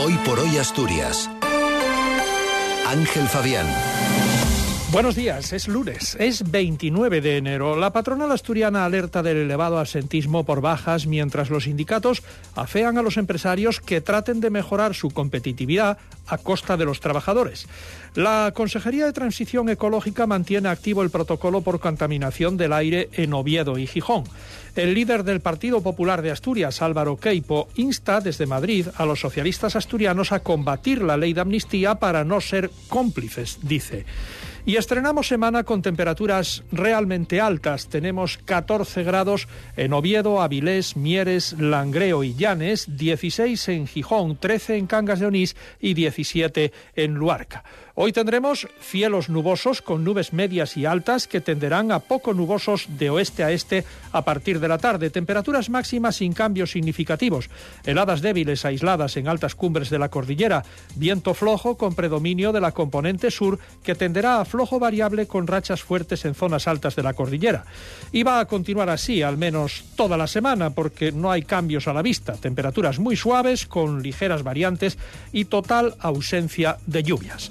Hoy por hoy Asturias. Ángel Fabián. Buenos días, es lunes, es 29 de enero. La patronal asturiana alerta del elevado asentismo por bajas mientras los sindicatos afean a los empresarios que traten de mejorar su competitividad a costa de los trabajadores. La Consejería de Transición Ecológica mantiene activo el protocolo por contaminación del aire en Oviedo y Gijón. El líder del Partido Popular de Asturias, Álvaro Queipo, insta desde Madrid a los socialistas asturianos a combatir la ley de amnistía para no ser cómplices, dice. Y estrenamos semana con temperaturas realmente altas. Tenemos 14 grados en Oviedo, Avilés, Mieres, Langreo y Llanes, 16 en Gijón, 13 en Cangas de Onís y 17 en Luarca. Hoy tendremos cielos nubosos con nubes medias y altas que tenderán a poco nubosos de oeste a este a partir de la tarde. Temperaturas máximas sin cambios significativos. Heladas débiles aisladas en altas cumbres de la cordillera. Viento flojo con predominio de la componente sur que tenderá a flojo variable con rachas fuertes en zonas altas de la cordillera. Y va a continuar así al menos toda la semana porque no hay cambios a la vista. Temperaturas muy suaves con ligeras variantes y total ausencia de lluvias.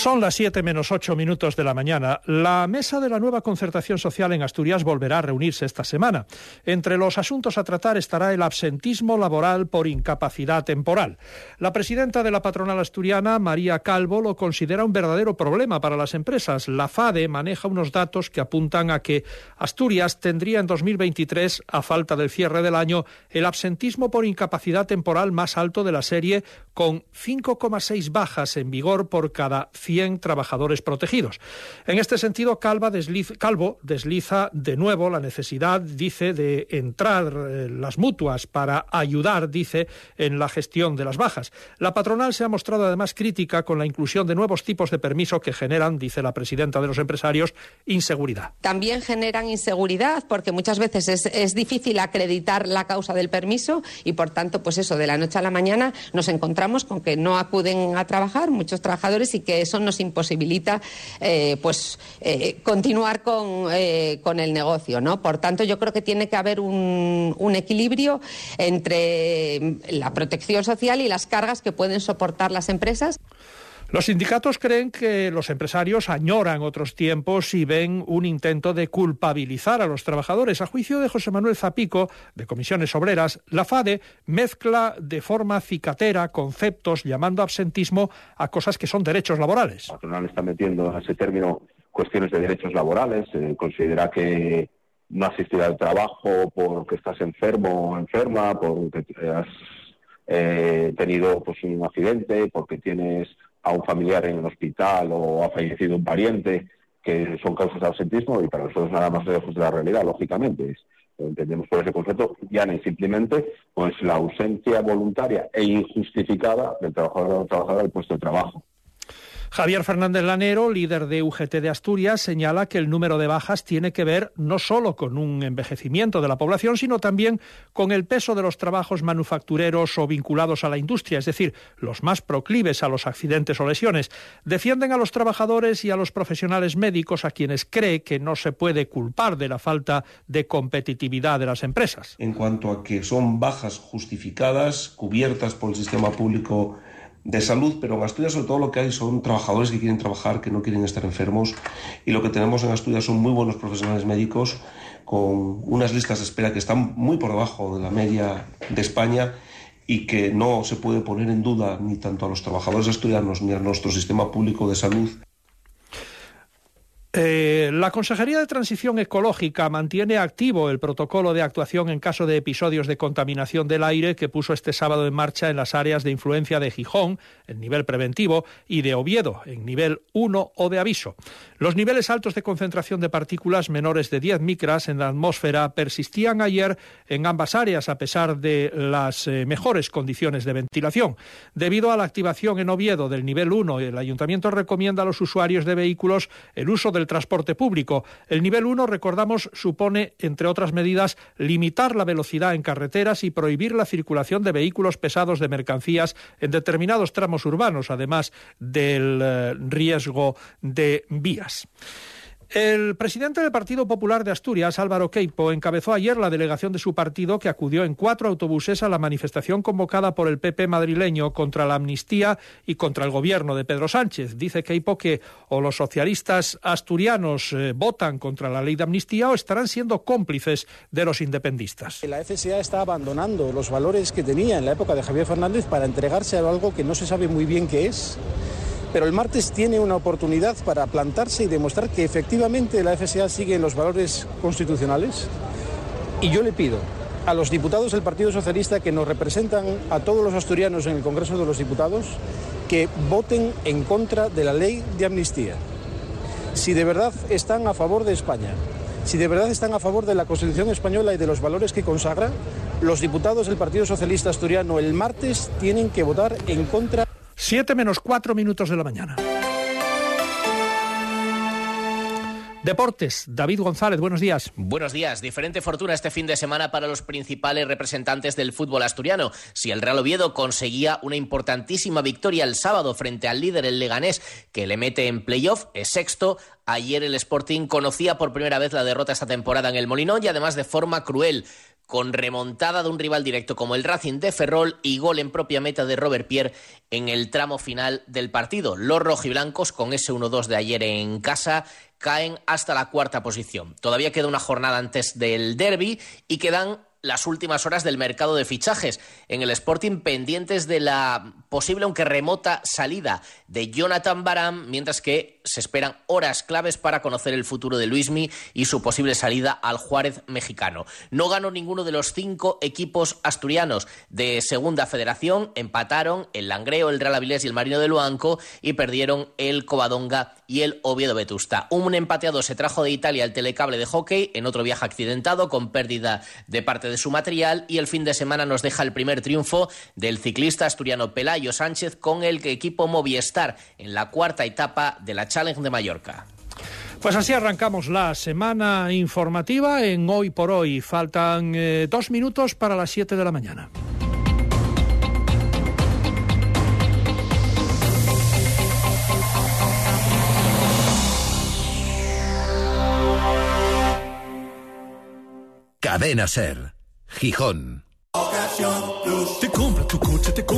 Son las 7 menos 8 minutos de la mañana. La mesa de la nueva concertación social en Asturias volverá a reunirse esta semana. Entre los asuntos a tratar estará el absentismo laboral por incapacidad temporal. La presidenta de la patronal asturiana, María Calvo, lo considera un verdadero problema para las empresas. La FADE maneja unos datos que apuntan a que Asturias tendría en 2023, a falta del cierre del año, el absentismo por incapacidad temporal más alto de la serie, con 5,6 bajas en vigor por cada 100 trabajadores protegidos. En este sentido, Calvo desliza de nuevo la necesidad, dice, de entrar eh, las mutuas para ayudar, dice, en la gestión de las bajas. La patronal se ha mostrado además crítica con la inclusión de nuevos tipos de permiso que generan, dice la presidenta de los empresarios, inseguridad. También generan inseguridad porque muchas veces es, es difícil acreditar la causa del permiso y, por tanto, pues eso, de la noche a la mañana nos encontramos con que no acuden a trabajar muchos trabajadores y que eso nos imposibilita eh, pues eh, continuar con, eh, con, el negocio. ¿no? Por tanto, yo creo que tiene que haber un, un equilibrio entre la protección social y las cargas que pueden soportar las empresas. Los sindicatos creen que los empresarios añoran otros tiempos y ven un intento de culpabilizar a los trabajadores. A juicio de José Manuel Zapico, de Comisiones Obreras, la FADE mezcla de forma cicatera conceptos llamando absentismo a cosas que son derechos laborales. La patronal está metiendo a ese término cuestiones de derechos laborales, eh, considera que no asistir al trabajo porque estás enfermo o enferma, porque has eh, tenido pues, un accidente, porque tienes a un familiar en el hospital o ha fallecido un pariente, que son causas de absentismo y para nosotros nada más lejos de la realidad, lógicamente. entendemos por ese concepto, ya no simplemente pues la ausencia voluntaria e injustificada del trabajador o trabajadora del puesto de trabajo. Javier Fernández Lanero, líder de UGT de Asturias, señala que el número de bajas tiene que ver no solo con un envejecimiento de la población, sino también con el peso de los trabajos manufactureros o vinculados a la industria, es decir, los más proclives a los accidentes o lesiones. Defienden a los trabajadores y a los profesionales médicos a quienes cree que no se puede culpar de la falta de competitividad de las empresas. En cuanto a que son bajas justificadas, cubiertas por el sistema público de salud, pero en Asturias sobre todo lo que hay son trabajadores que quieren trabajar, que no quieren estar enfermos y lo que tenemos en Asturias son muy buenos profesionales médicos con unas listas de espera que están muy por debajo de la media de España y que no se puede poner en duda ni tanto a los trabajadores asturianos ni a nuestro sistema público de salud Eh, la Consejería de Transición Ecológica mantiene activo el protocolo de actuación en caso de episodios de contaminación del aire que puso este sábado en marcha en las áreas de influencia de Gijón, en nivel preventivo, y de Oviedo, en nivel 1 o de aviso. Los niveles altos de concentración de partículas menores de 10 micras en la atmósfera persistían ayer en ambas áreas a pesar de las eh, mejores condiciones de ventilación. Debido a la activación en Oviedo del nivel 1, el ayuntamiento recomienda a los usuarios de vehículos el uso de el transporte público. El nivel 1, recordamos, supone, entre otras medidas, limitar la velocidad en carreteras y prohibir la circulación de vehículos pesados de mercancías en determinados tramos urbanos, además del eh, riesgo de vías. El presidente del Partido Popular de Asturias, Álvaro Queipo, encabezó ayer la delegación de su partido que acudió en cuatro autobuses a la manifestación convocada por el PP madrileño contra la amnistía y contra el gobierno de Pedro Sánchez. Dice Queipo que o los socialistas asturianos eh, votan contra la ley de amnistía o estarán siendo cómplices de los independistas. La FSA está abandonando los valores que tenía en la época de Javier Fernández para entregarse a algo que no se sabe muy bien qué es pero el martes tiene una oportunidad para plantarse y demostrar que efectivamente la FSA sigue los valores constitucionales. Y yo le pido a los diputados del Partido Socialista que nos representan a todos los asturianos en el Congreso de los Diputados que voten en contra de la ley de amnistía. Si de verdad están a favor de España, si de verdad están a favor de la Constitución española y de los valores que consagra, los diputados del Partido Socialista Asturiano el martes tienen que votar en contra. Siete menos cuatro minutos de la mañana. Deportes, David González, buenos días. Buenos días. Diferente fortuna este fin de semana para los principales representantes del fútbol asturiano. Si el Real Oviedo conseguía una importantísima victoria el sábado frente al líder, el Leganés, que le mete en playoff, es sexto. Ayer el Sporting conocía por primera vez la derrota esta temporada en el Molinón y además de forma cruel con remontada de un rival directo como el Racing de Ferrol y gol en propia meta de Robert Pierre en el tramo final del partido. Los rojiblancos, con ese 1-2 de ayer en casa, caen hasta la cuarta posición. Todavía queda una jornada antes del derby y quedan las últimas horas del mercado de fichajes en el Sporting pendientes de la posible aunque remota salida de Jonathan Baram, mientras que se esperan horas claves para conocer el futuro de Luismi y su posible salida al Juárez mexicano. No ganó ninguno de los cinco equipos asturianos de Segunda Federación, empataron el Langreo, el Real Avilés y el Marino de Luanco y perdieron el Covadonga y el Oviedo Vetusta. Un empateado se trajo de Italia el telecable de hockey en otro viaje accidentado con pérdida de parte de su material y el fin de semana nos deja el primer triunfo del ciclista asturiano Pelayo Sánchez con el equipo Movistar en la cuarta etapa de la Challenge de Mallorca. Pues así arrancamos la semana informativa en Hoy por Hoy. Faltan eh, dos minutos para las siete de la mañana. Cadena Ser, Gijón. Te compra tu coche, te compra